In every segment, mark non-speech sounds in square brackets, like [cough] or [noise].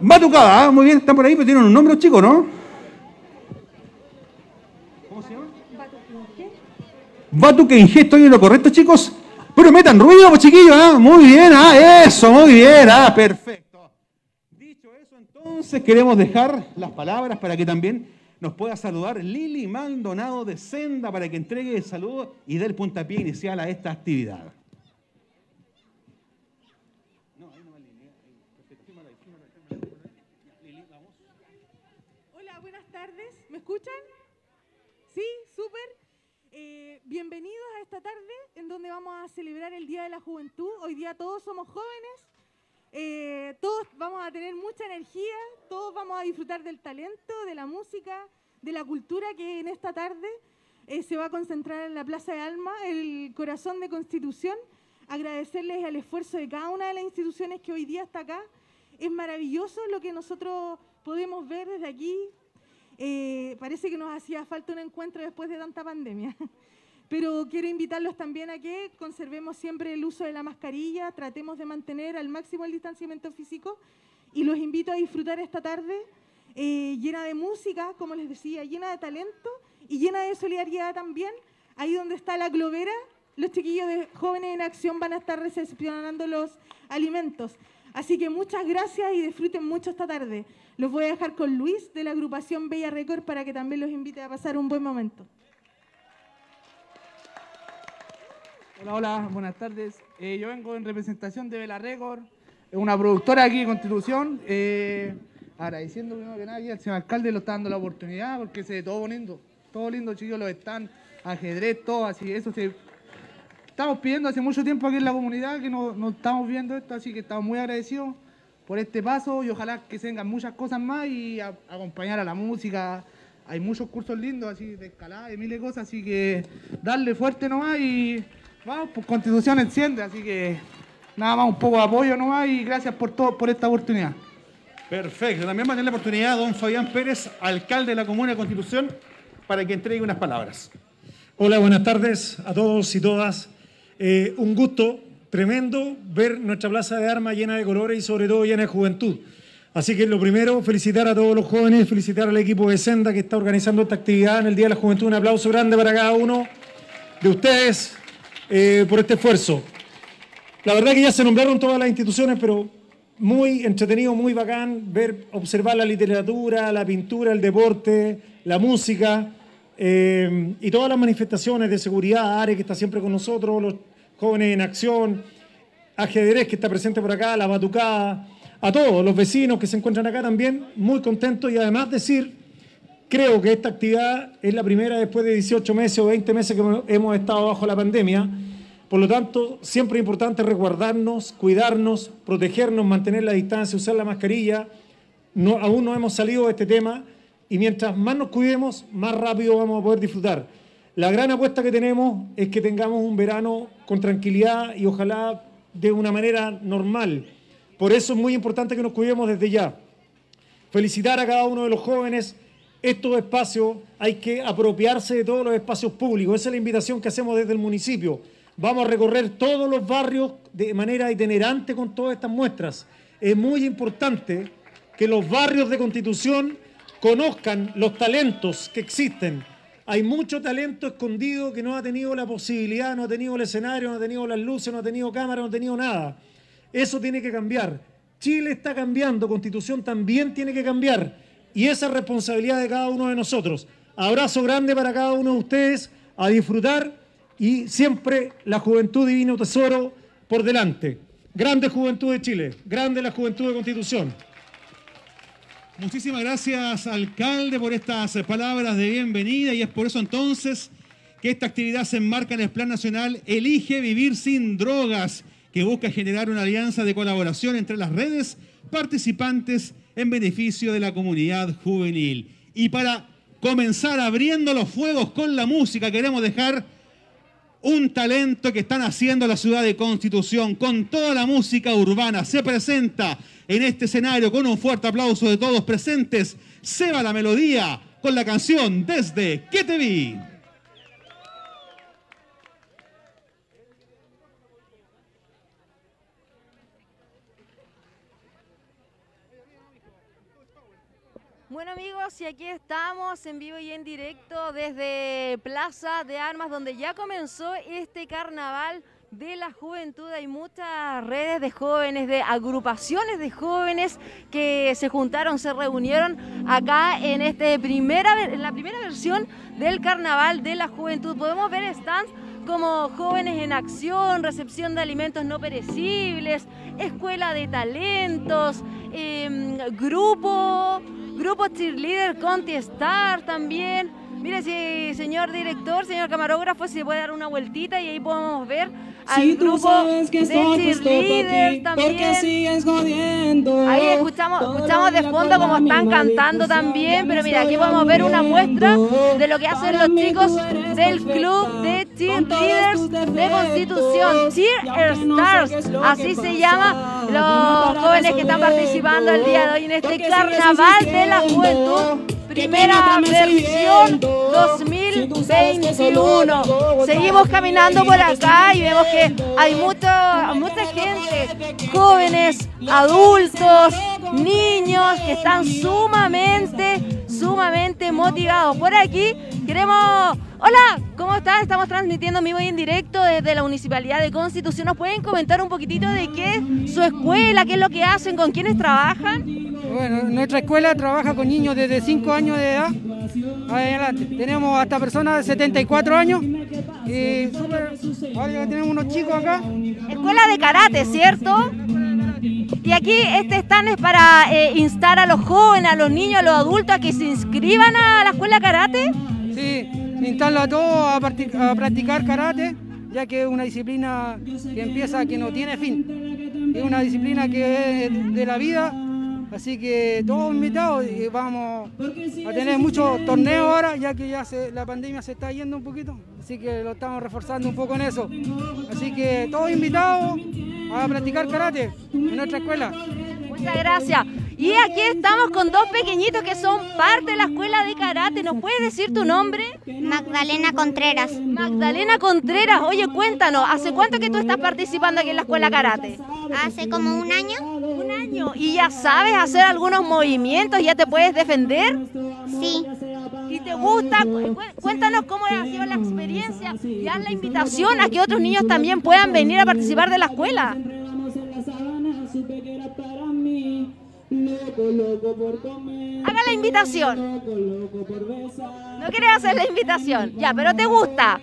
Batucada, ¿ah? muy bien, están por ahí, pero tienen un nombre chicos, ¿no? ¿Cómo se llama? Batuquenje, ¿estoy en lo correcto, chicos? Pero metan ruido, pues chiquillos, ¿ah? Muy bien, ah, eso, muy bien, ah, perfecto. Dicho eso, entonces queremos dejar las palabras para que también nos pueda saludar Lili Maldonado de Senda para que entregue el saludo y dé el puntapié inicial a esta actividad. Hola, buenas tardes. ¿Me escuchan? Sí, súper. Eh, bienvenidos a esta tarde en donde vamos a celebrar el Día de la Juventud. Hoy día todos somos jóvenes, eh, todos vamos a tener mucha energía, todos vamos a disfrutar del talento, de la música, de la cultura que en esta tarde eh, se va a concentrar en la Plaza de Alma, el corazón de Constitución. Agradecerles el esfuerzo de cada una de las instituciones que hoy día está acá. Es maravilloso lo que nosotros podemos ver desde aquí. Eh, parece que nos hacía falta un encuentro después de tanta pandemia. [laughs] Pero quiero invitarlos también a que conservemos siempre el uso de la mascarilla, tratemos de mantener al máximo el distanciamiento físico y los invito a disfrutar esta tarde eh, llena de música, como les decía, llena de talento y llena de solidaridad también. Ahí donde está la globera, los chiquillos de Jóvenes en Acción van a estar recepcionando los alimentos. Así que muchas gracias y disfruten mucho esta tarde. Los voy a dejar con Luis de la agrupación Bella Record para que también los invite a pasar un buen momento. Hola, hola, buenas tardes. Eh, yo vengo en representación de Vela Record, una productora aquí de Constitución. Eh, agradeciendo primero que nada al señor alcalde lo está dando la oportunidad porque se ve todo lindo, todo lindo, chicos, los están, ajedrez, todo así, eso se... Estamos pidiendo hace mucho tiempo aquí en la comunidad que no, no estamos viendo esto, así que estamos muy agradecidos por este paso y ojalá que se vengan muchas cosas más y a- acompañar a la música. Hay muchos cursos lindos así de escalada y miles de cosas, así que darle fuerte nomás y vamos, pues Constitución enciende, así que nada más un poco de apoyo nomás y gracias por todo, por esta oportunidad. Perfecto. También va a tener la oportunidad don Fabián Pérez, alcalde de la Comuna de Constitución, para que entregue unas palabras. Hola, buenas tardes a todos y todas. Eh, un gusto tremendo ver nuestra plaza de armas llena de colores y sobre todo llena de juventud. Así que lo primero, felicitar a todos los jóvenes, felicitar al equipo de Senda que está organizando esta actividad en el Día de la Juventud. Un aplauso grande para cada uno de ustedes eh, por este esfuerzo. La verdad que ya se nombraron todas las instituciones, pero muy entretenido, muy bacán ver, observar la literatura, la pintura, el deporte, la música eh, y todas las manifestaciones de seguridad, ARE que está siempre con nosotros, los jóvenes en acción, ajedrez que está presente por acá, la batucada, a todos los vecinos que se encuentran acá también, muy contentos y además decir, creo que esta actividad es la primera después de 18 meses o 20 meses que hemos estado bajo la pandemia. Por lo tanto, siempre es importante resguardarnos, cuidarnos, protegernos, mantener la distancia, usar la mascarilla. No, aún no hemos salido de este tema y mientras más nos cuidemos, más rápido vamos a poder disfrutar. La gran apuesta que tenemos es que tengamos un verano con tranquilidad y ojalá de una manera normal. Por eso es muy importante que nos cuidemos desde ya. Felicitar a cada uno de los jóvenes. Estos espacios hay que apropiarse de todos los espacios públicos. Esa es la invitación que hacemos desde el municipio. Vamos a recorrer todos los barrios de manera itinerante con todas estas muestras. Es muy importante que los barrios de Constitución conozcan los talentos que existen. Hay mucho talento escondido que no ha tenido la posibilidad, no ha tenido el escenario, no ha tenido las luces, no ha tenido cámara, no ha tenido nada. Eso tiene que cambiar. Chile está cambiando, Constitución también tiene que cambiar. Y esa es responsabilidad de cada uno de nosotros. Abrazo grande para cada uno de ustedes, a disfrutar y siempre la juventud divino tesoro por delante. Grande juventud de Chile, grande la juventud de Constitución. Muchísimas gracias, alcalde, por estas eh, palabras de bienvenida y es por eso entonces que esta actividad se enmarca en el Plan Nacional Elige Vivir Sin Drogas, que busca generar una alianza de colaboración entre las redes participantes en beneficio de la comunidad juvenil. Y para comenzar abriendo los fuegos con la música, queremos dejar un talento que están haciendo la ciudad de Constitución con toda la música urbana. Se presenta en este escenario con un fuerte aplauso de todos presentes. Seba la melodía con la canción Desde que te vi. Bueno amigos, y aquí estamos en vivo y en directo desde Plaza de Armas, donde ya comenzó este carnaval de la juventud. Hay muchas redes de jóvenes, de agrupaciones de jóvenes que se juntaron, se reunieron acá en, este primera, en la primera versión del carnaval de la juventud. Podemos ver stands como Jóvenes en Acción, recepción de alimentos no perecibles, escuela de talentos, em, grupo, grupo cheerleader Conti Star también. Mire si señor director, señor camarógrafo, si puede dar una vueltita y ahí podemos ver al Si tú grupo sabes que de estoy por cheerleaders ti, porque también. sigues jodiendo. Ahí escuchamos, escuchamos de fondo como están cantando también, pero mira, aquí podemos ver una muestra de lo que hacen los chicos del club de cheerleaders de. Constitución, Cheer Stars, así se llama los jóvenes que están participando el día de hoy en este carnaval de la juventud, primera versión siguiendo. Si tú sabes que solo 2021. yo Seguimos caminando por acá y vemos que hay mucho, mucha gente, jóvenes, adultos, niños que están sumamente, sumamente motivados. Por aquí queremos... Hola, ¿cómo están? Estamos transmitiendo en vivo y en directo desde la Municipalidad de Constitución. ¿Nos pueden comentar un poquitito de qué es su escuela, qué es lo que hacen, con quiénes trabajan? Bueno, nuestra escuela trabaja con niños desde 5 años de edad adelante. Tenemos hasta personas de 74 años y súper- ahora ya tenemos unos chicos acá. Escuela de karate, ¿cierto? Y aquí este stand es para eh, instar a los jóvenes, a los niños, a los adultos a que se inscriban a la escuela karate. Sí, instala a todos a, a practicar karate, ya que es una disciplina que empieza, que no tiene fin. Es una disciplina que es de la vida, así que todos invitados y vamos a tener muchos torneos ahora, ya que ya se- la pandemia se está yendo un poquito, así que lo estamos reforzando un poco en eso. Así que todos invitados a practicar karate en nuestra escuela. Muchas gracias. Y aquí estamos con dos pequeñitos que son parte de la escuela de karate. ¿Nos puedes decir tu nombre? Magdalena Contreras. Magdalena Contreras. Oye, cuéntanos, ¿hace cuánto que tú estás participando aquí en la escuela karate? Hace como un año. Un año. ¿Y ya sabes hacer algunos movimientos? ¿Ya te puedes defender? Sí. ¿Y te gusta? Cu- Cuéntanos cómo ha sido la experiencia y haz la invitación a que otros niños también puedan venir a participar de la escuela. Haga la invitación. No quieres hacer la invitación. Ya, pero te gusta.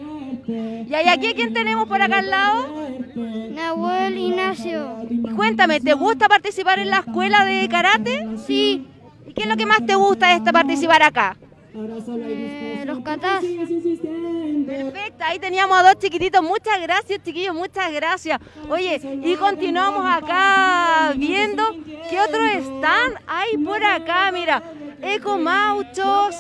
Y ahí aquí, ¿quién tenemos por acá al lado? Nahuel Ignacio. Cuéntame, ¿te gusta participar en la escuela de karate? Sí. ¿Y qué es lo que más te gusta de este participar acá? Eh, los catás. Perfecto, ahí teníamos a dos chiquititos. Muchas gracias, chiquillos, muchas gracias. Oye, y continuamos acá viendo qué otros stand hay por acá. Mira, Ecomautos.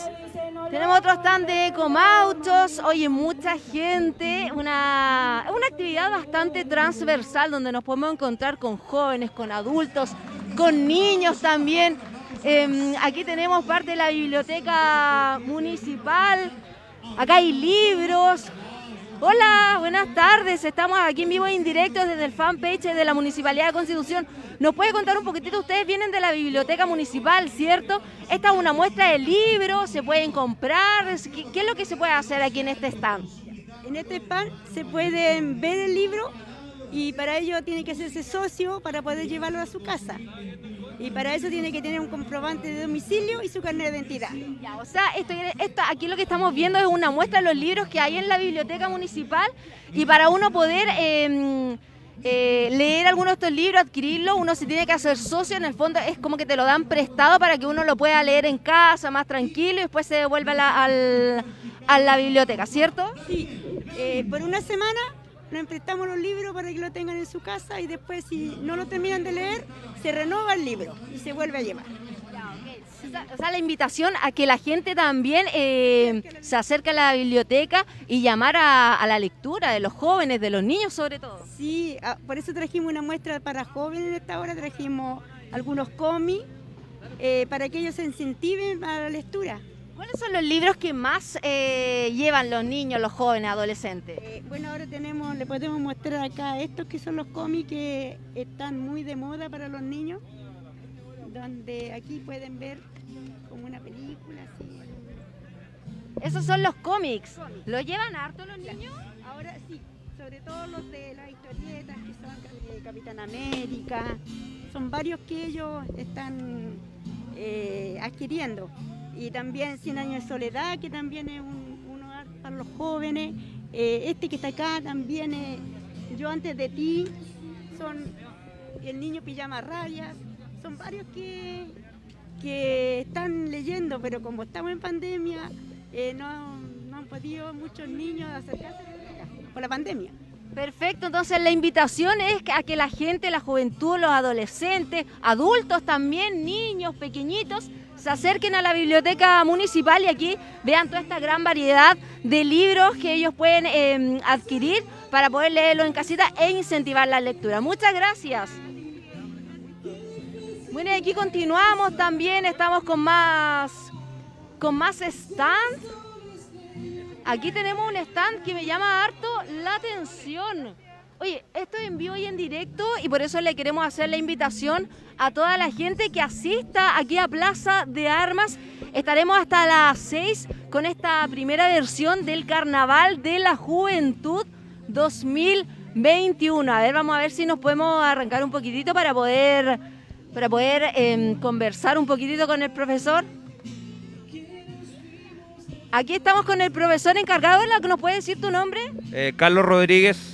Tenemos otro stand de Ecomautos. Oye, mucha gente. Una, una actividad bastante transversal donde nos podemos encontrar con jóvenes, con adultos, con niños también. Em, aquí tenemos parte de la biblioteca municipal. Acá hay libros. Hola, buenas tardes. Estamos aquí en vivo e indirecto desde el fanpage de la Municipalidad de Constitución. ¿Nos puede contar un poquitito? Ustedes vienen de la biblioteca municipal, ¿cierto? Esta es una muestra de libros, se pueden comprar. ¿Qué, qué es lo que se puede hacer aquí en este stand? En este pan se puede ver el libro y para ello tiene que hacerse socio para poder llevarlo a su casa. Y para eso tiene que tener un comprobante de domicilio y su carnet de identidad. Ya, o sea, esto, esto- aquí lo que estamos viendo es una muestra de los libros que hay en la biblioteca municipal y para uno poder eh, eh, leer alguno de estos libros, adquirirlo, uno se tiene que hacer socio, en el fondo es como que te lo dan prestado para que uno lo pueda leer en casa, más tranquilo y después se devuelve a la, a la biblioteca, ¿cierto? Sí, eh, por una semana nos prestamos los libros para que lo tengan en su casa y después si no lo terminan de leer, se renova el libro y se vuelve a llevar. O sea- O sea, la invitación a que la gente también eh, se acerque a la biblioteca y llamar a, a la lectura de los jóvenes, de los niños sobre todo. Sí, ah, por eso trajimos una muestra para jóvenes en esta hora, trajimos algunos cómics eh, para que ellos se incentiven a la lectura. ¿Cuáles son los libros que más eh, llevan los niños, los jóvenes, adolescentes? Eh, bueno, ahora tenemos, le podemos mostrar acá estos que son los cómics que están muy de moda para los niños. donde aquí pueden ver como una película así. Esos son los cómics. ¿Lo llevan harto los niños? Ahora sí, sobre todo los de las historietas que son eh, Capitán América, son varios que ellos están eh, adquiriendo. Y también Cien años de soledad, que también es un, uno para los jóvenes. Eh, este que está acá también es Yo antes de ti, son El niño pijama rayas, son varios que, que están leyendo, pero como estamos en pandemia, eh, no, no han podido muchos niños acercarse por la pandemia. Perfecto, entonces la invitación es a que la gente, la juventud, los adolescentes, adultos también, niños, pequeñitos, se acerquen a la biblioteca municipal y aquí vean toda esta gran variedad de libros que ellos pueden eh, adquirir para poder leerlo en casita e incentivar la lectura. Muchas gracias. Bueno, y aquí continuamos también, estamos con más, con más stand. Aquí tenemos un stand que me llama harto la atención. Oye, esto es en vivo y en directo y por eso le queremos hacer la invitación a toda la gente que asista aquí a Plaza de Armas. Estaremos hasta las 6 con esta primera versión del Carnaval de la Juventud 2021. A ver, vamos a ver si nos podemos arrancar un poquitito para poder, para poder eh, conversar un poquitito con el profesor. Aquí estamos con el profesor encargado, ¿la ¿nos puede decir tu nombre? Eh, Carlos Rodríguez.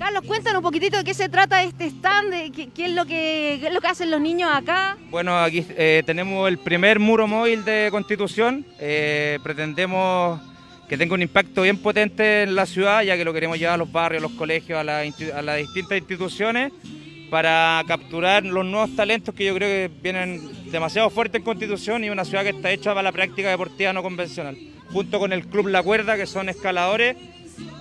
Carlos, cuéntanos un poquitito de qué se trata este stand, de qué, qué es lo que qué es lo que hacen los niños acá. Bueno, aquí eh, tenemos el primer muro móvil de Constitución. Eh, pretendemos que tenga un impacto bien potente en la ciudad, ya que lo queremos llevar a los barrios, a los colegios, a, la a las distintas instituciones, para capturar los nuevos talentos que yo creo que vienen demasiado fuertes en Constitución y una ciudad que está hecha para la práctica deportiva no convencional. Junto con el Club La Cuerda, que son escaladores,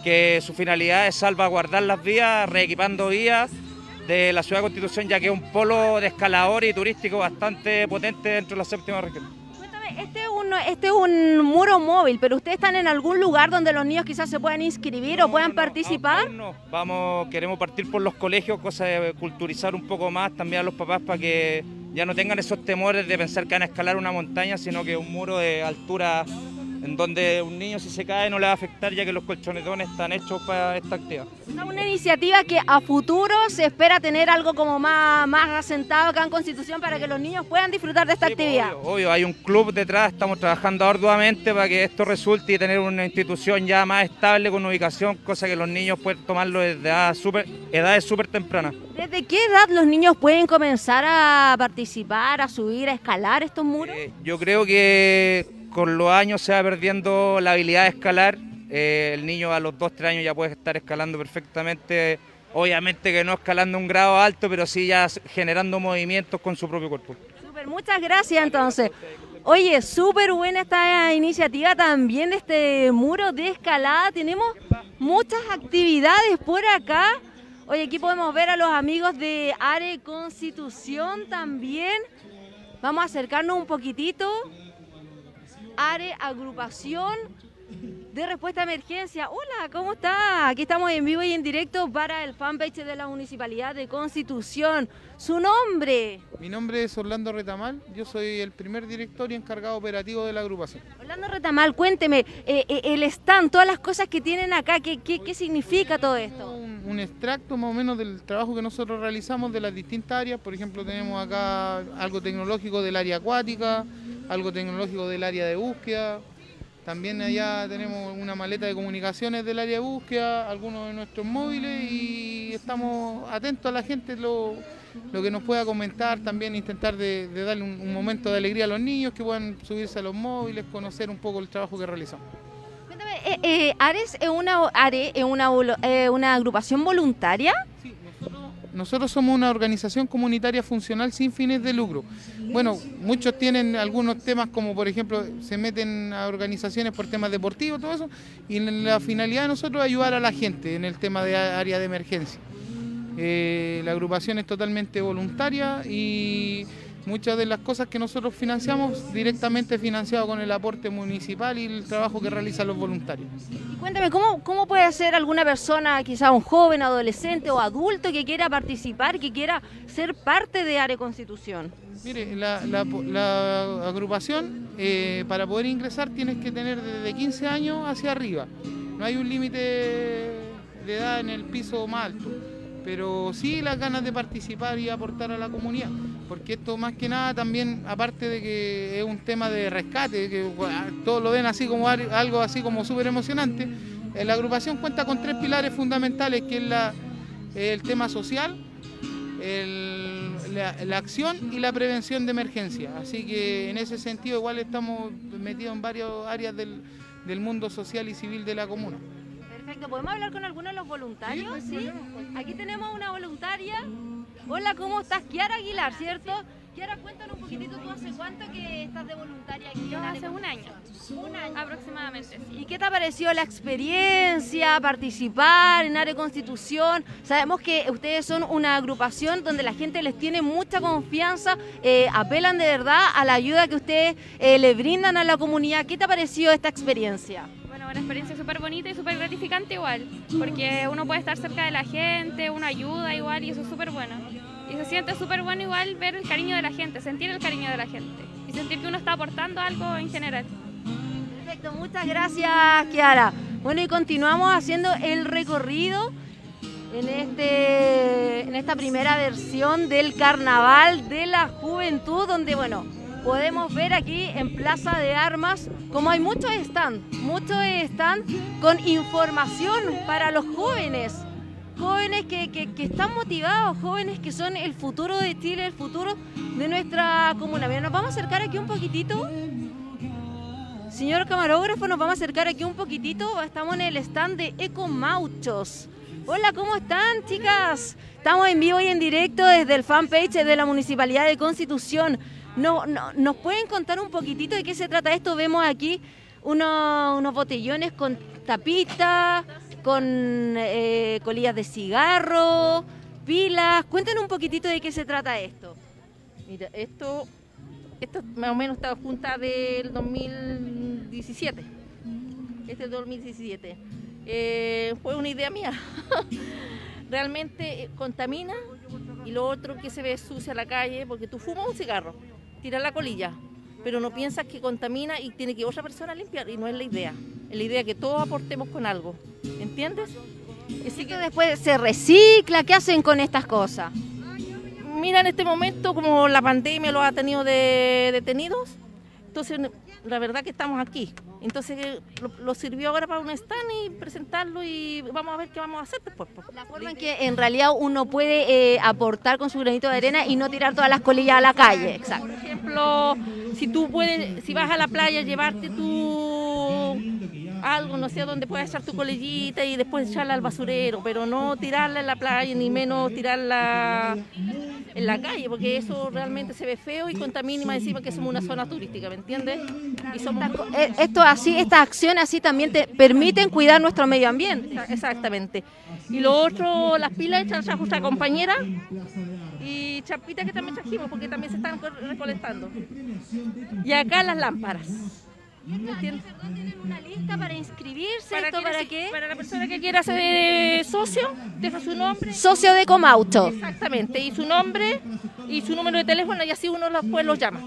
que su finalidad es salvaguardar las vías, reequipando vías de la ciudad de Constitución, ya que es un polo de escaladores y turístico bastante potente dentro de la séptima región. Cuéntame, este es, un, este es un muro móvil, pero ustedes están en algún lugar donde los niños quizás se puedan inscribir o puedan participar. Vamos, queremos partir por los colegios, cosa de culturizar un poco más también a los papás para que ya no tengan esos temores de pensar que van a escalar una montaña, sino que un muro de altura en donde un niño si se cae no le va a afectar ya que los colchonetones están hechos para esta actividad. Es una iniciativa que a futuro se espera tener algo como más, más asentado acá en Constitución para que los niños puedan disfrutar de esta actividad. Obvio, hay un club detrás, estamos trabajando arduamente para que esto resulte y tener una institución ya más estable con ubicación, cosa que los niños pueden tomarlo desde edad súper- edades súper tempranas. ¿Desde qué edad los niños pueden comenzar a participar, a subir, a escalar estos muros? Yo creo que con los años se va perdiendo la habilidad de escalar. Eh, el niño a los 2-3 años ya puede estar escalando perfectamente. Obviamente que no escalando un grado alto, pero sí ya generando movimientos con su propio cuerpo. Súper, muchas gracias entonces. Oye, súper buena esta iniciativa también de este muro de escalada. Tenemos muchas actividades por acá. Oye, aquí podemos ver a los amigos de Are Constitución también. Vamos a acercarnos un poquitito. Are Agrupación de Respuesta a Emergencia. Hola, ¿cómo está? Aquí estamos en vivo y en directo para el fanpage de la Municipalidad de Constitución. Su nombre. Mi nombre es Orlando Retamal, yo soy el primer director y encargado operativo de la agrupación. Orlando Retamal, cuénteme, eh, eh, el stand, todas las cosas que tienen acá, ¿qué, qué, qué significa todo esto? Un, un extracto más o menos del trabajo que nosotros realizamos de las distintas áreas, por ejemplo tenemos acá algo tecnológico del área acuática, algo tecnológico del área de búsqueda, también allá tenemos una maleta de comunicaciones del área de búsqueda, algunos de nuestros móviles y estamos atentos a la gente lo, lo que nos pueda comentar, también intentar de, de darle un, un momento de alegría a los niños que puedan subirse a los móviles, conocer un poco el trabajo que realizamos. Cuéntame, eh, eh, ¿Ares es una, Are es una, eh, una agrupación voluntaria? Nosotros somos una organización comunitaria funcional sin fines de lucro. Bueno, muchos tienen algunos temas como por ejemplo se meten a organizaciones por temas deportivos, todo eso, y la finalidad de nosotros es ayudar a la gente en el tema de área de emergencia. Eh, la agrupación es totalmente voluntaria y muchas de las cosas que nosotros financiamos directamente financiado con el aporte municipal y el trabajo que realizan los voluntarios. Y cuéntame, ¿cómo, ¿cómo puede ser alguna persona, quizá un joven, adolescente o adulto que quiera participar, que quiera ser parte de Área Constitución? Mire, la, la- la agrupación, eh, para poder ingresar tienes que tener desde 15 años hacia arriba. No hay un límite de edad en el piso más alto, pero sí las ganas de participar y aportar a la comunidad, porque esto más que nada también, aparte de que es un tema de rescate, que todos lo ven así como algo así como súper emocionante, eh, la agrupación cuenta con tres pilares fundamentales, que es la, el tema social, el- la, la acción y la prevención de emergencia. Así que en ese sentido igual estamos metidos en varias áreas del, del mundo social y civil de la comuna. Perfecto, ¿podemos hablar con alguno de los voluntarios? Sí, Aquí tenemos una voluntaria. Hola, ¿cómo estás? Kiara Aguilar, ¿cierto? Kiara, cuéntanos un poquitito, ¿tú hace cuánto que estás de voluntaria aquí? Yo hace un año, Un año. aproximadamente. sí. ¿Y qué te ha parecido la experiencia, participar en Área Constitución? Sabemos que ustedes son una agrupación donde la gente les tiene mucha confianza, eh, apelan de verdad a la ayuda que ustedes eh, le brindan a la comunidad. ¿Qué te ha parecido esta experiencia? Una experiencia súper bonita y súper gratificante igual, porque uno puede estar cerca de la gente, uno ayuda igual y eso es súper bueno. Y se siente súper bueno igual ver el cariño de la gente, sentir el cariño de la gente y sentir que uno está aportando algo en general. Perfecto, muchas gracias, Kiara. Bueno, y continuamos haciendo el recorrido en, este, en esta primera versión del Carnaval de la Juventud, donde, bueno, podemos ver aquí en Plaza de Armas como hay muchos stands, muchos stands con información para los jóvenes. Jóvenes que, que- que están motivados, jóvenes que son el futuro de Chile, el futuro de nuestra comuna. Mira, nos vamos a acercar aquí un poquitito. Señor camarógrafo, nos vamos a acercar aquí un poquitito. Estamos en el stand de Ecomauchos. Hola, ¿cómo están, chicas? Estamos en vivo y en directo desde el fanpage de la Municipalidad de Constitución. No, no- ¿Nos pueden contar un poquitito de qué se trata esto? Vemos aquí unos, botellones con tapita, con eh, colillas de cigarro, pilas. Cuéntenos un poquitito de qué se trata esto. Mira, esto, esto más o menos está junta del 2017. Este es 2017. Eh, fue una idea mía. [laughs] Realmente eh, contamina y lo otro que se ve sucia la calle, porque tú fumas un cigarro, tiras la colilla, pero no piensas que contamina y tiene que otra persona limpiar y no es la idea. Es la idea que todos aportemos con algo. ¿Entiendes? Así que después se recicla, ¿qué hacen con estas cosas? Mira, en este momento, como la pandemia los ha tenido de, detenidos, entonces la verdad que estamos aquí. Entonces eh, lo, lo sirvió ahora para un stand y presentarlo y vamos a ver qué vamos a hacer después. pues. La forma en que en realidad uno puede eh, aportar con su granito de arena y no tirar todas las colillas a la calle. Exacto. Por ejemplo, si tú puedes, si vas a la playa, llevarte tu algo, no sé, donde puedas echar tu colillita y después echarla al basurero, pero no tirarla en la playa, ni menos tirarla en la calle, porque eso realmente se ve feo y contamina y más encima que somos una zona turística, ¿me entiendes? Y somos Eh, Esto así, estas acciones así también te permiten cuidar nuestro medio ambiente. Exa- Exactamente. Y lo otro, las pilas hechas trajo nuestra compañera y chapitas que también trajimos porque también se están co- recolectando. Y acá las lámparas. ¿Me entiendes? una lista para inscribirse, ¿Para, esto para qué? para la persona que quiera ser eh, socio, deja su nombre. Socio de Comauto. Exactamente, y su nombre y su número de teléfono y así uno después los llama.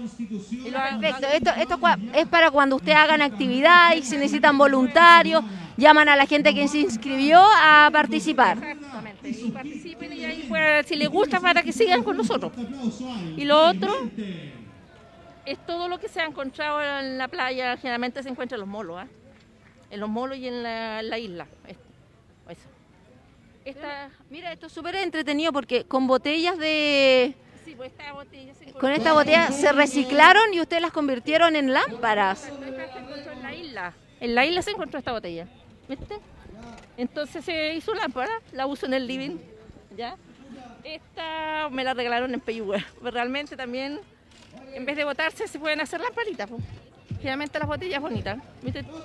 Perfecto, esto, esto es para cuando ustedes hagan actividad y si necesitan voluntarios, llaman a la gente que se inscribió a participar. Exactamente, y participen y ahí pues, si les gusta para que sigan con nosotros. Y lo otro es todo lo que se ha encontrado en la playa, generalmente se encuentra en los molos, ¿ah? en los molos y en la, en la isla. Es- Eso. Esta, Mira, esto es súper entretenido porque con botellas de... sí, pues esta botella se Con esta botella se reciclaron y ustedes las convirtieron en lámparas. En la isla. En la isla se encontró esta botella. ¿Viste? Entonces se hizo lámpara, la uso en el living. ¿Ya? Esta me la regalaron en Peyúgue. Realmente también, en vez de botarse, se pueden hacer lamparitas. po. Generalmente las botellas bonitas.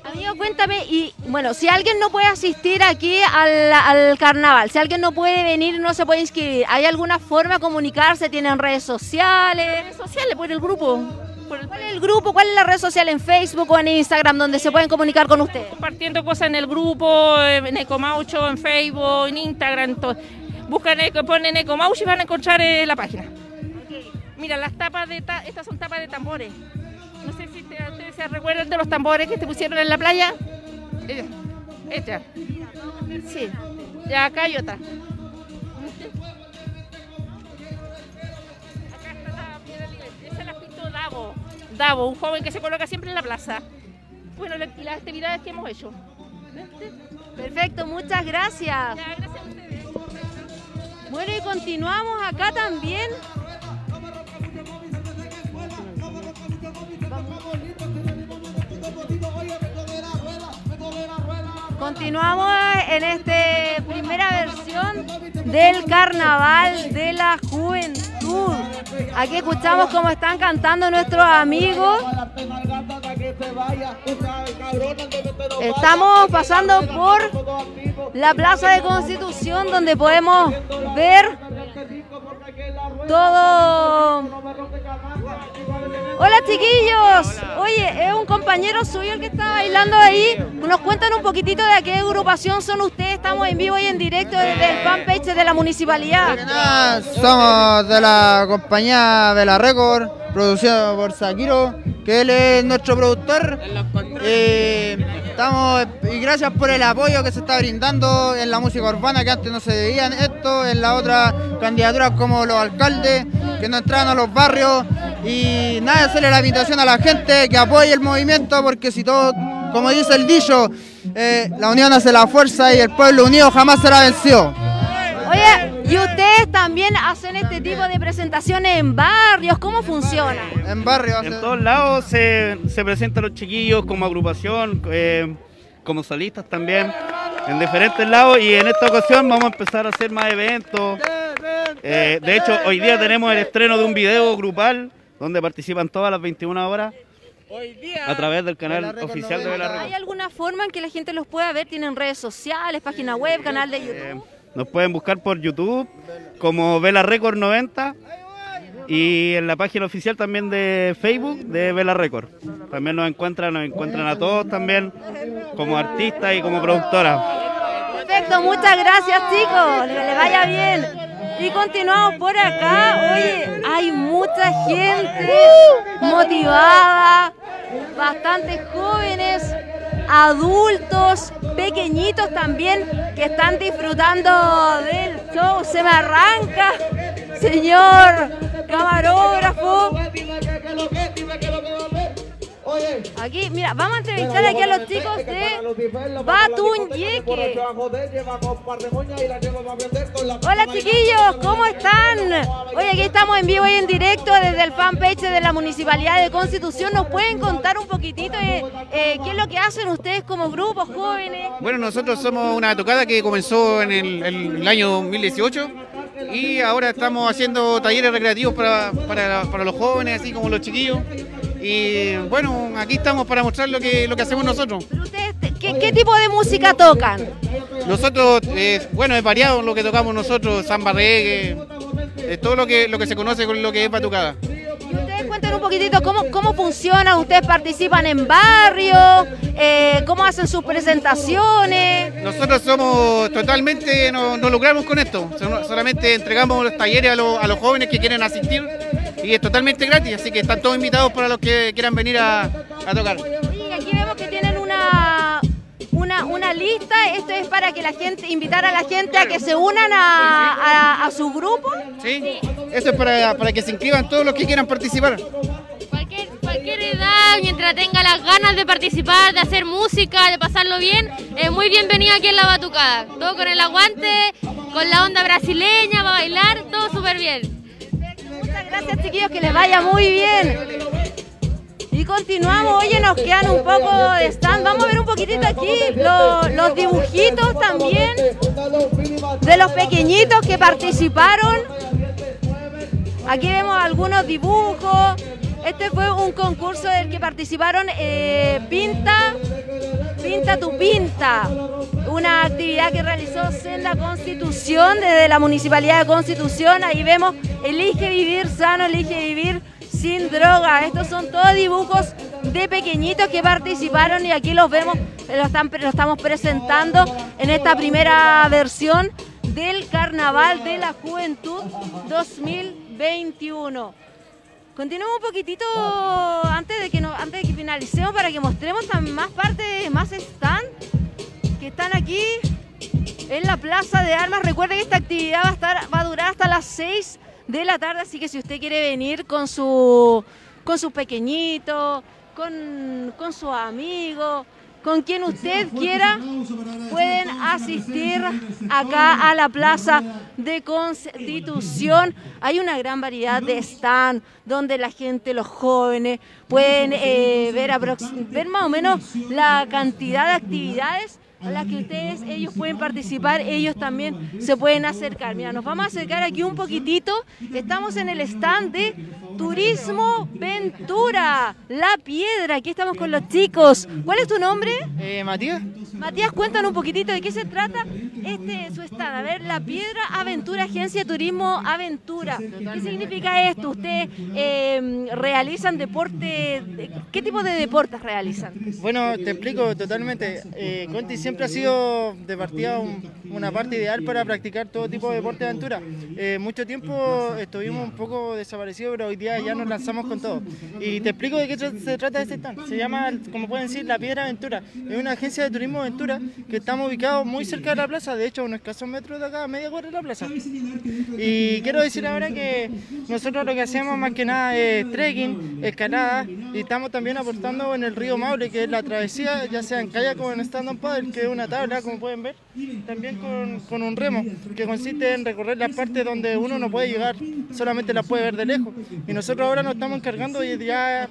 Amigo, cuéntame, y bueno, si alguien no puede asistir aquí al, al carnaval, si alguien no puede venir, no se puede inscribir, ¿hay alguna forma de comunicarse? ¿Tienen redes sociales? Redes sociales, por el grupo. ¿Cuál es el grupo? ¿Cuál es la red social en Facebook o en Instagram donde se pueden comunicar con ustedes? Compartiendo cosas en el grupo, en Ecomaucho, en Facebook, en Instagram. todo. Buscan, ponen Ecomaucho y van a encontrar eh, la página. Mira, las tapas de ta- estas son tapas de tambores. No sé si te- ustedes se recuerdan de los tambores que te pusieron en la playa. Esta. Sí. Ya acá hay otra. Acá está la piedra libre. Esa la pintó Davo. Davo, un joven que se coloca siempre en la plaza. Bueno, la- las actividades que hemos hecho. Perfecto, muchas gracias. Bueno, y continuamos acá también. Continuamos en esta primera versión del Carnaval de la Juventud. Aquí escuchamos cómo están cantando nuestros amigos. Estamos pasando por la Plaza de Constitución donde podemos ver todo. Hola chiquillos, oye, es un compañero suyo el que está bailando ahí. Nos cuentan un poquitito de a qué agrupación son ustedes. Estamos en vivo y en directo desde el fanpage de la municipalidad. Somos de la compañía Vela Record, producido por Sakiro, que él es nuestro productor. Eh, estamos, y gracias por el apoyo que se está brindando en la música urbana, que antes no se veían esto, en las otras candidaturas como los alcaldes, que no entraban a los barrios. Y nada, hacerle la invitación a la gente que apoye el movimiento, porque si todo, como dice el dicho, eh, la unión hace la fuerza y el pueblo unido jamás será vencido. Oye, y ustedes también hacen este tipo de presentaciones en barrios. ¿Cómo funciona? En barrios. En todos lados se, se presentan los chiquillos como agrupación, eh, como solistas también, en diferentes lados y en esta ocasión vamos a empezar a hacer más eventos. Eh, de hecho, hoy día tenemos el estreno de un video grupal donde participan todas las 21 horas a través del canal oficial de Vela Record. ¿Hay alguna forma en que la gente los pueda ver? ¿Tienen redes sociales, página web, canal de YouTube? Nos pueden buscar por YouTube como Vela Record 90 y en la página oficial también de Facebook de Vela Record. También nos encuentran, nos encuentran a todos también como artistas y como productoras. Perfecto, muchas gracias chicos, que les vaya bien. Y continuamos por acá. Oye, hay mucha gente motivada, bastantes jóvenes, adultos, pequeñitos también que están disfrutando del show. Se me arranca, señor camarógrafo. Aquí, mira, vamos a entrevistar aquí a los chicos de Batunyeque. Hola chiquillos, ¿cómo están? Oye, aquí estamos en vivo y en directo desde el fanpage de la Municipalidad de Constitución. ¿Nos pueden contar un poquitito de eh, qué es lo que hacen ustedes como grupos jóvenes? Bueno, nosotros somos una tocada que comenzó en el, el año 2018 y ahora estamos haciendo talleres recreativos para, para- para los jóvenes, así como los chiquillos. Y bueno, aquí estamos para mostrar lo que, lo que hacemos nosotros. ¿Qué, qué tipo de música tocan? Nosotros, eh, bueno, es variado lo que tocamos nosotros, samba reggae, eh, todo lo que, lo que se conoce con lo que es batucada. Ustedes cuenten un poquitito cómo, cómo funciona, ustedes participan en barrios, eh, cómo hacen sus presentaciones. Nosotros somos totalmente, no, no lucramos con esto, solamente entregamos los talleres a, los- a los jóvenes que quieren asistir y es totalmente gratis, así que están todos invitados para los que quieran venir a, a tocar. Y aquí vemos que tienen una, una, una lista, esto es para que la gente, invitar a la gente a que se unan a, a- a su grupo. ¿Sí? Eso es para, para que se inscriban todos los que quieran participar. Cualquier, cualquier edad, mientras tenga las ganas de participar, de hacer música, de pasarlo bien, es muy bienvenido aquí en la Batucada. Todo con el aguante, con la onda brasileña, va a bailar, todo súper bien. Gracias chiquillos, que les vaya muy bien. Y continuamos, oye, nos quedan un poco de stand. Vamos a ver un poquitito aquí lo- los dibujitos también de los pequeñitos que participaron. Aquí vemos algunos dibujos. Este fue un concurso del que participaron eh, Pinta, Pinta tu Pinta, una actividad que realizó Senda Constitución desde la Municipalidad de Constitución. Ahí vemos, elige vivir sano, elige vivir sin droga. Estos son todos dibujos de pequeñitos que participaron y aquí los vemos, lo, lo estamos presentando en esta primera versión del Carnaval de la Juventud 2021. Continuamos un poquitito antes de que no, antes de que finalicemos para que mostremos más partes, más stand que están aquí en la Plaza de Armas. Recuerden que esta actividad va a estar, va a durar hasta las 6 de la tarde, así que si usted quiere venir con su con su pequeñito, con, con su amigo, con quien usted quiera, pueden asistir acá a la Plaza de Constitución. Hay una gran variedad de stand donde la gente, los jóvenes, pueden eh, ver, ver más o menos la cantidad de actividades a las que ustedes, ellos pueden participar, ellos también se pueden acercar. Mira, nos vamos a acercar aquí un poquitito. Estamos en el stand de Turismo Ventura, La Piedra. Aquí estamos con los chicos. ¿Cuál es tu nombre? Eh, Matías. Matías, cuéntanos un poquitito de qué se trata este su stand. A ver, La Piedra Aventura, Agencia de Turismo Aventura. ¿Qué significa esto? ¿Ustedes eh, realizan deporte? ¿Qué tipo de deportes realizan? Bueno, te explico totalmente. Eh, Conti siempre ha sido de partida una parte ideal para practicar todo tipo de deporte de aventura. Eh, mucho tiempo estuvimos un poco desaparecidos, pero hoy día ya nos lanzamos con todo. Y te explico de qué se trata este stand. Se llama, como pueden decir, La Piedra Aventura. Es una agencia de turismo aventura que estamos ubicados muy cerca de la plaza, de hecho, a unos escasos metros de acá, a media cuadra de la plaza. Y quiero decir ahora que nosotros lo que hacemos más que nada es trekking, escalada, y estamos también aportando en el río Maule, que es la travesía, ya sea en kayak o en stand-up paddle, que es una tabla, como pueden ver, también con, con, un remo, que consiste en recorrer las partes donde uno no puede llegar, solamente las puede ver de lejos. Y nosotros ahora nos estamos encargando de ya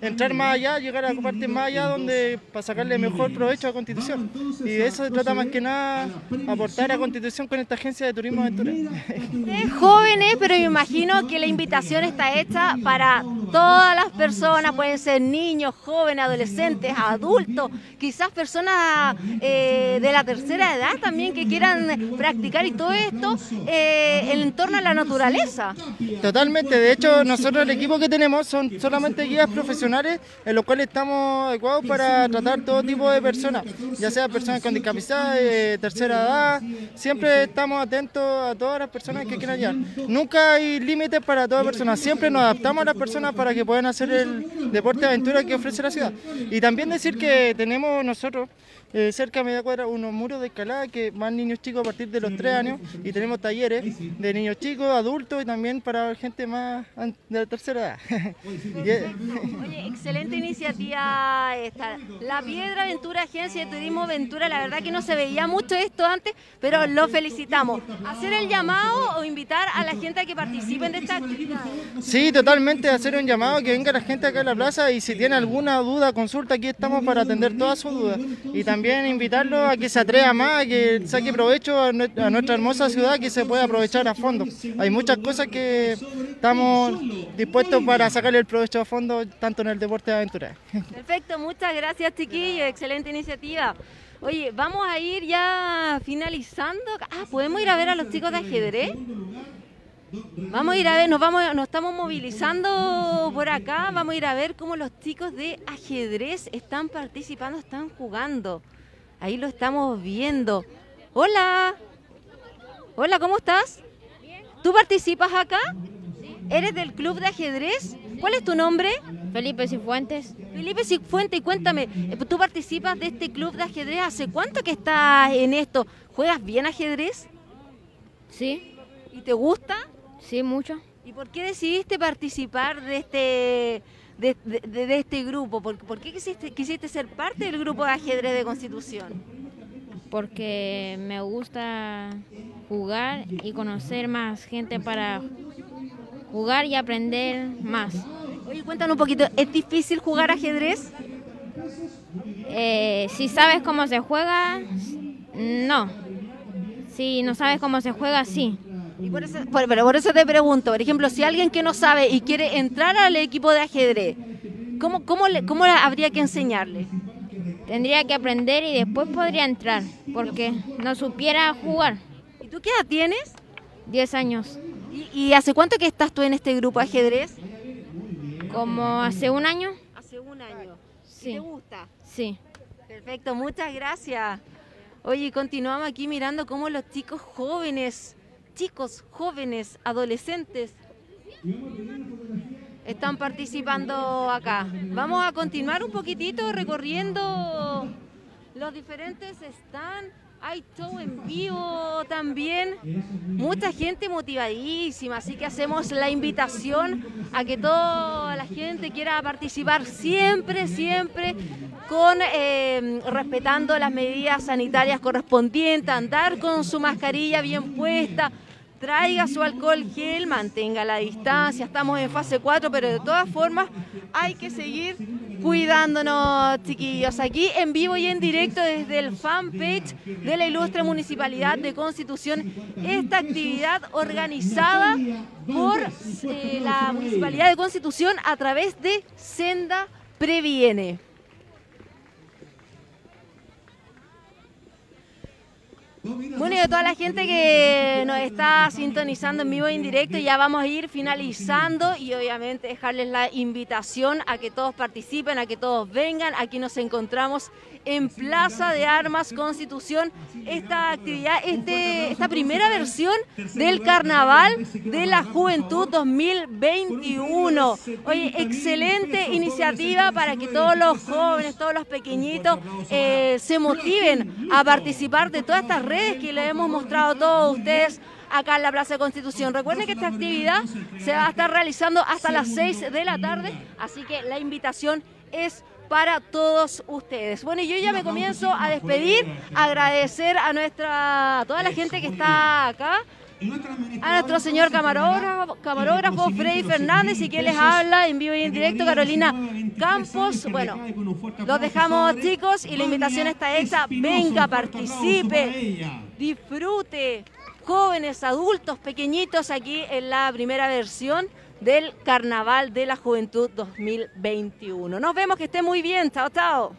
entrar más allá, llegar a partes más allá, donde para sacarle mejor provecho a Constitución. Y de eso se trata más que nada, aportar a Constitución con esta agencia de turismo aventura. [laughs] Ustedes jóvenes, pero me imagino que la invitación está hecha para todas las personas, pueden ser niños, jóvenes, adolescentes, adultos, quizás personas eh, de la tercera edad también que quieran practicar y todo esto eh, en torno a la naturaleza. Totalmente, de hecho nosotros el equipo que tenemos son solamente guías profesionales en los cuales estamos adecuados para tratar todo tipo de personas, ya sea personas con discapacidad, de tercera edad, siempre estamos atentos a todas las personas que quieran llegar. Nunca hay límites para todas personas, siempre nos adaptamos a las personas para que puedan hacer el deporte de aventura que ofrece la ciudad. Y también decir que tenemos nosotros eh, cerca de media cuadra unos muros de escalada que van niños chicos a partir de los 3 años y tenemos talleres de niños chicos, adultos y también para gente más de la tercera edad. [laughs] Oye, excelente iniciativa esta. La Piedra Aventura, Agencia de Turismo Aventura, la verdad que no se veía mucho esto antes, pero lo felicitamos. Hacer el llamado o invitar a la gente a que participen de esta actividad. Sí, totalmente, hacer un llamado, que venga la gente acá a la plaza y si tiene alguna duda, consulta, aquí estamos para atender todas sus dudas. Y también también invitarlo a que se atreva más, a que saque provecho a nuestra hermosa ciudad, que se pueda aprovechar a fondo. Hay muchas cosas que estamos dispuestos para sacarle el provecho a fondo, tanto en el deporte de aventura. [laughs] Perfecto, muchas gracias chiquillos, excelente iniciativa. Oye, vamos a ir ya finalizando. Ah, ¿podemos ir a ver a los chicos de ajedrez? Vamos a ir a ver, nos, vamos, nos estamos movilizando por acá, vamos a ir a ver cómo los chicos de ajedrez están participando, están jugando. Ahí lo estamos viendo. Hola. Hola, ¿cómo estás? ¿Tú participas acá? ¿Eres del club de ajedrez? ¿Cuál es tu nombre? Felipe Cifuentes. Felipe Cifuentes, y cuéntame, eh, ¿tú participas de este club de ajedrez? ¿Hace cuánto que estás en esto? ¿Juegas bien ajedrez? Sí. ¿Y te gusta? Sí, mucho. ¿Y por qué decidiste participar de este, de, este grupo? ¿Por, qué quisiste, quisiste ser parte del grupo de ajedrez de Constitución? Porque me gusta jugar y conocer más gente para jugar y aprender más. Oye, cuéntanos un poquito, ¿es difícil jugar ajedrez? Eh, si sabes cómo se juega, no. Si no sabes cómo se juega, sí. Y por eso, por- pero por eso te pregunto, por ejemplo, si alguien que no sabe y quiere entrar al equipo de ajedrez, ¿cómo, cómo, le- cómo habría que enseñarle? Tendría que aprender y después podría entrar, porque no supiera jugar. ¿Y tú qué edad tienes? 10 años. ¿Y, y hace cuánto que estás tú en este grupo de ajedrez? Como hace un año. Hace un año. Sí. ¿Te gusta? Sí. Perfecto, muchas gracias. Oye, continuamos aquí mirando cómo los chicos jóvenes, chicos jóvenes, adolescentes, están participando acá. Vamos a continuar un poquitito recorriendo los diferentes stands. Hay show en vivo también. Mucha gente motivadísima, así que hacemos la invitación a que toda la gente quiera participar siempre, siempre con eh, respetando las medidas sanitarias correspondientes, andar con su mascarilla bien puesta, traiga su alcohol gel, mantenga la distancia, estamos en fase 4, pero de todas formas hay que seguir cuidándonos, chiquillos. Aquí en vivo y en directo desde el fanpage de la Ilustre Municipalidad de Constitución, esta actividad organizada por eh, la Municipalidad de Constitución a través de Senda Previene. Bueno, y a toda la gente que nos está sintonizando en vivo e en directo, ya vamos a ir finalizando y obviamente dejarles la invitación a que todos participen, a que todos vengan. Aquí nos encontramos en Plaza de Armas Constitución. Esta actividad, este, esta primera versión del Carnaval de la Juventud 2021. Oye, excelente iniciativa para que todos los jóvenes, todos los pequeñitos eh, se motiven a participar de todas estas redes que les hemos mostrado a todos ustedes acá en la Plaza de Constitución. Recuerden que esta actividad se va a estar realizando hasta las 6 de la tarde, así que la invitación es para todos ustedes. Bueno, y yo ya me comienzo a despedir, agradecer a nuestra a toda la gente que está acá, a nuestro señor camarógrafo, camarógrafo Freddy Fernández y que les habla en vivo y en directo, Carolina Campos. Bueno, los dejamos chicos y la invitación está hecha. Venga, participe, disfrute, jóvenes, adultos, pequeñitos aquí en la primera versión del Carnaval de la Juventud 2021. Nos vemos, que esté muy bien. Chao, chao.